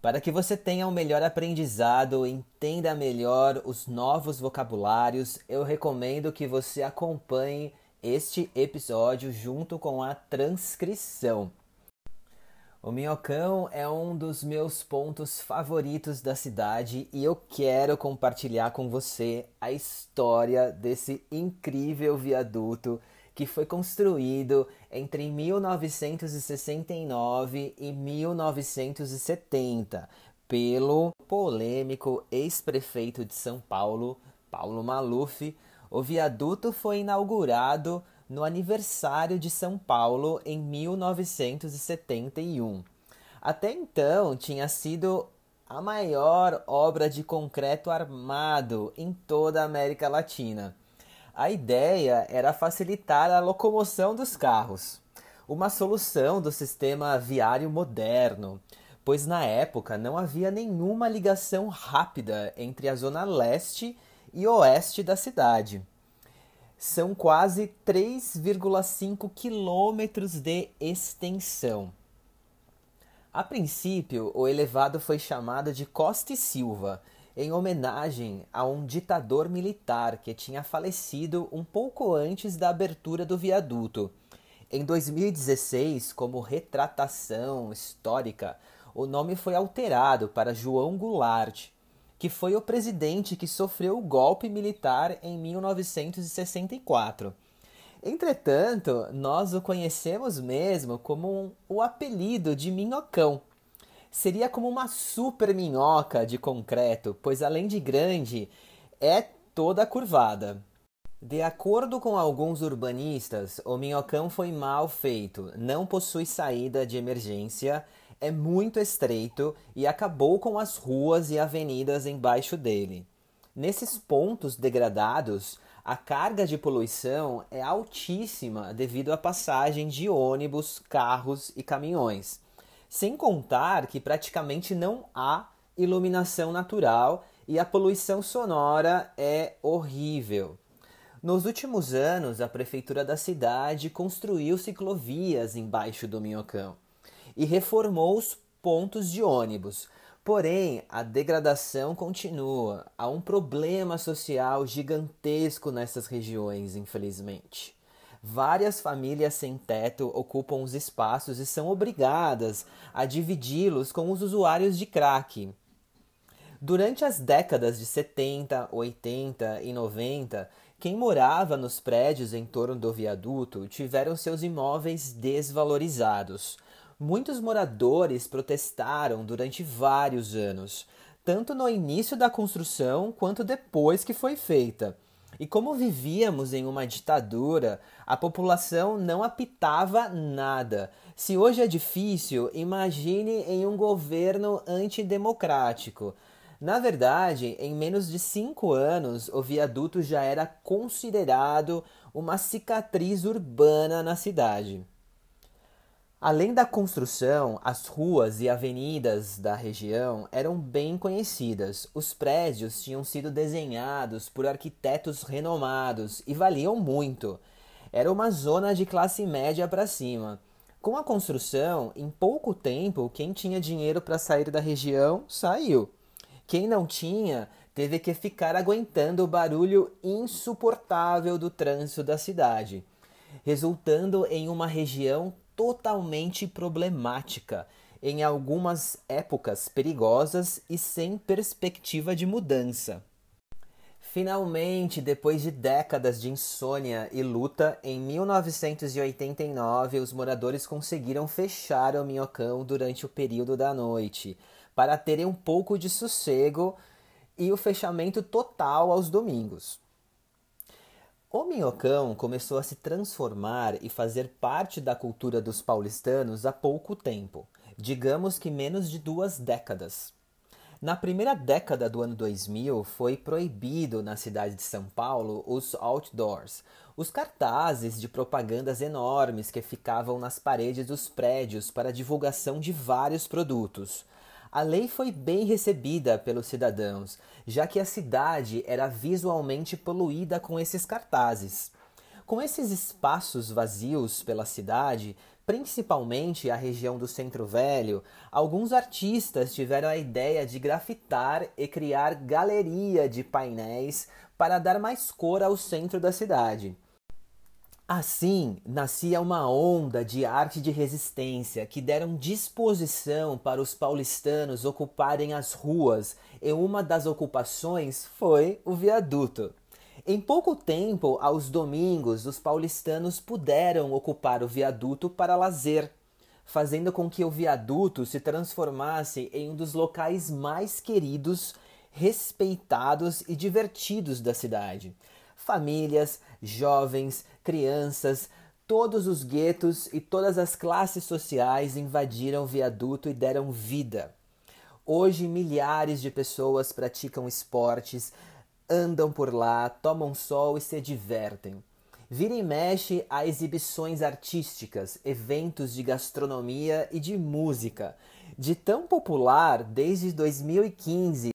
Para que você tenha um melhor aprendizado, entenda melhor os novos vocabulários, eu recomendo que você acompanhe este episódio junto com a transcrição. O Minhocão é um dos meus pontos favoritos da cidade e eu quero compartilhar com você a história desse incrível viaduto que foi construído entre 1969 e 1970 pelo polêmico ex-prefeito de São Paulo, Paulo Maluf. O viaduto foi inaugurado no aniversário de São Paulo em 1971. Até então tinha sido a maior obra de concreto armado em toda a América Latina. A ideia era facilitar a locomoção dos carros, uma solução do sistema viário moderno, pois na época não havia nenhuma ligação rápida entre a zona leste e oeste da cidade. São quase 3,5 quilômetros de extensão. A princípio, o elevado foi chamado de Costa e Silva em homenagem a um ditador militar que tinha falecido um pouco antes da abertura do viaduto. Em 2016, como retratação histórica, o nome foi alterado para João Goulart, que foi o presidente que sofreu o golpe militar em 1964. Entretanto, nós o conhecemos mesmo como um, o apelido de Minhocão seria como uma super minhoca de concreto, pois além de grande, é toda curvada. De acordo com alguns urbanistas, o minhocão foi mal feito, não possui saída de emergência, é muito estreito e acabou com as ruas e avenidas embaixo dele. Nesses pontos degradados, a carga de poluição é altíssima devido à passagem de ônibus, carros e caminhões. Sem contar que praticamente não há iluminação natural e a poluição sonora é horrível. Nos últimos anos, a prefeitura da cidade construiu ciclovias embaixo do Minhocão e reformou os pontos de ônibus. Porém, a degradação continua. Há um problema social gigantesco nessas regiões, infelizmente. Várias famílias sem teto ocupam os espaços e são obrigadas a dividi-los com os usuários de crack. Durante as décadas de 70, 80 e 90, quem morava nos prédios em torno do viaduto tiveram seus imóveis desvalorizados. Muitos moradores protestaram durante vários anos, tanto no início da construção quanto depois que foi feita. E como vivíamos em uma ditadura, a população não apitava nada. Se hoje é difícil, imagine em um governo antidemocrático. Na verdade, em menos de cinco anos, o viaduto já era considerado uma cicatriz urbana na cidade. Além da construção, as ruas e avenidas da região eram bem conhecidas. Os prédios tinham sido desenhados por arquitetos renomados e valiam muito. Era uma zona de classe média para cima. Com a construção, em pouco tempo, quem tinha dinheiro para sair da região saiu. Quem não tinha teve que ficar aguentando o barulho insuportável do trânsito da cidade, resultando em uma região totalmente problemática, em algumas épocas perigosas e sem perspectiva de mudança. Finalmente, depois de décadas de insônia e luta, em 1989 os moradores conseguiram fechar o minhocão durante o período da noite, para terem um pouco de sossego e o fechamento total aos domingos. O minhocão começou a se transformar e fazer parte da cultura dos paulistanos há pouco tempo, digamos que menos de duas décadas. Na primeira década do ano 2000, foi proibido na cidade de São Paulo os outdoors, os cartazes de propagandas enormes que ficavam nas paredes dos prédios para divulgação de vários produtos. A lei foi bem recebida pelos cidadãos, já que a cidade era visualmente poluída com esses cartazes. Com esses espaços vazios pela cidade, principalmente a região do Centro Velho, alguns artistas tiveram a ideia de grafitar e criar galeria de painéis para dar mais cor ao centro da cidade. Assim, nascia uma onda de arte de resistência que deram disposição para os paulistanos ocuparem as ruas, e uma das ocupações foi o viaduto. Em pouco tempo, aos domingos, os paulistanos puderam ocupar o viaduto para lazer, fazendo com que o viaduto se transformasse em um dos locais mais queridos, respeitados e divertidos da cidade famílias, jovens, crianças, todos os guetos e todas as classes sociais invadiram o viaduto e deram vida. Hoje, milhares de pessoas praticam esportes, andam por lá, tomam sol e se divertem. Vira e mexe a exibições artísticas, eventos de gastronomia e de música. De tão popular desde 2015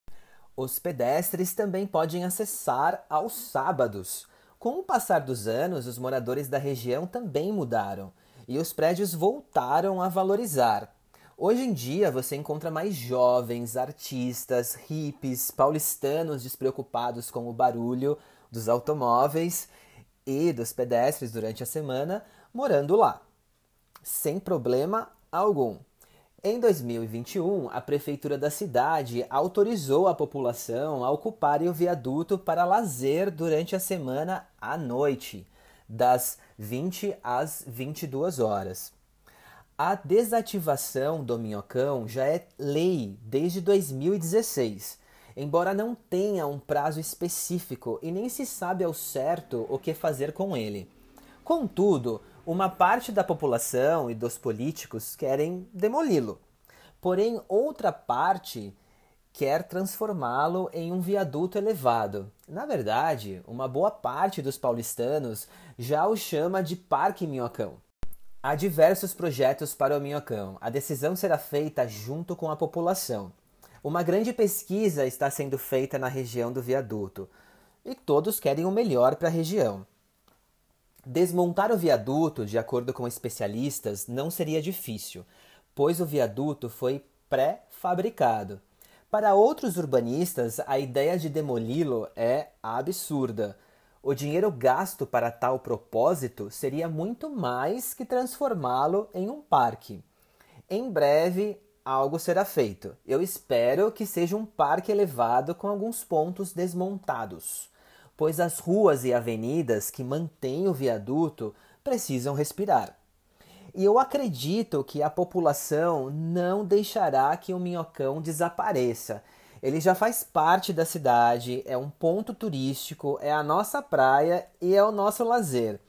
os pedestres também podem acessar aos sábados. Com o passar dos anos, os moradores da região também mudaram e os prédios voltaram a valorizar. Hoje em dia você encontra mais jovens, artistas, hippies, paulistanos despreocupados com o barulho dos automóveis e dos pedestres durante a semana morando lá, sem problema algum. Em 2021, a prefeitura da cidade autorizou a população a ocuparem o viaduto para lazer durante a semana à noite, das 20 às 22 horas. A desativação do minhocão já é lei desde 2016, embora não tenha um prazo específico e nem se sabe ao certo o que fazer com ele. Contudo, uma parte da população e dos políticos querem demoli-lo. Porém, outra parte quer transformá-lo em um viaduto elevado. Na verdade, uma boa parte dos paulistanos já o chama de Parque Minhocão. Há diversos projetos para o Minhocão. A decisão será feita junto com a população. Uma grande pesquisa está sendo feita na região do viaduto e todos querem o melhor para a região. Desmontar o viaduto, de acordo com especialistas, não seria difícil, pois o viaduto foi pré-fabricado. Para outros urbanistas, a ideia de demoli-lo é absurda. O dinheiro gasto para tal propósito seria muito mais que transformá-lo em um parque. Em breve, algo será feito. Eu espero que seja um parque elevado com alguns pontos desmontados pois as ruas e avenidas que mantêm o viaduto precisam respirar. E eu acredito que a população não deixará que o minhocão desapareça. Ele já faz parte da cidade, é um ponto turístico, é a nossa praia e é o nosso lazer.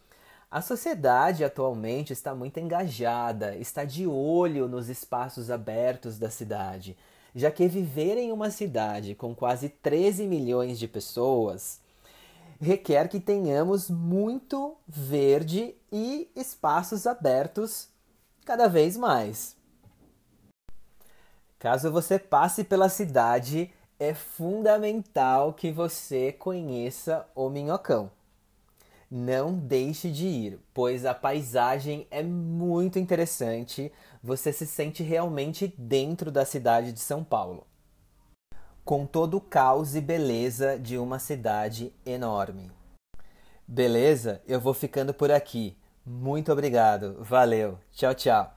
A sociedade atualmente está muito engajada, está de olho nos espaços abertos da cidade, já que viver em uma cidade com quase 13 milhões de pessoas requer que tenhamos muito verde e espaços abertos cada vez mais. Caso você passe pela cidade, é fundamental que você conheça o Minhocão. Não deixe de ir, pois a paisagem é muito interessante, você se sente realmente dentro da cidade de São Paulo com todo o caos e beleza de uma cidade enorme. Beleza? Eu vou ficando por aqui. Muito obrigado. Valeu. Tchau, tchau.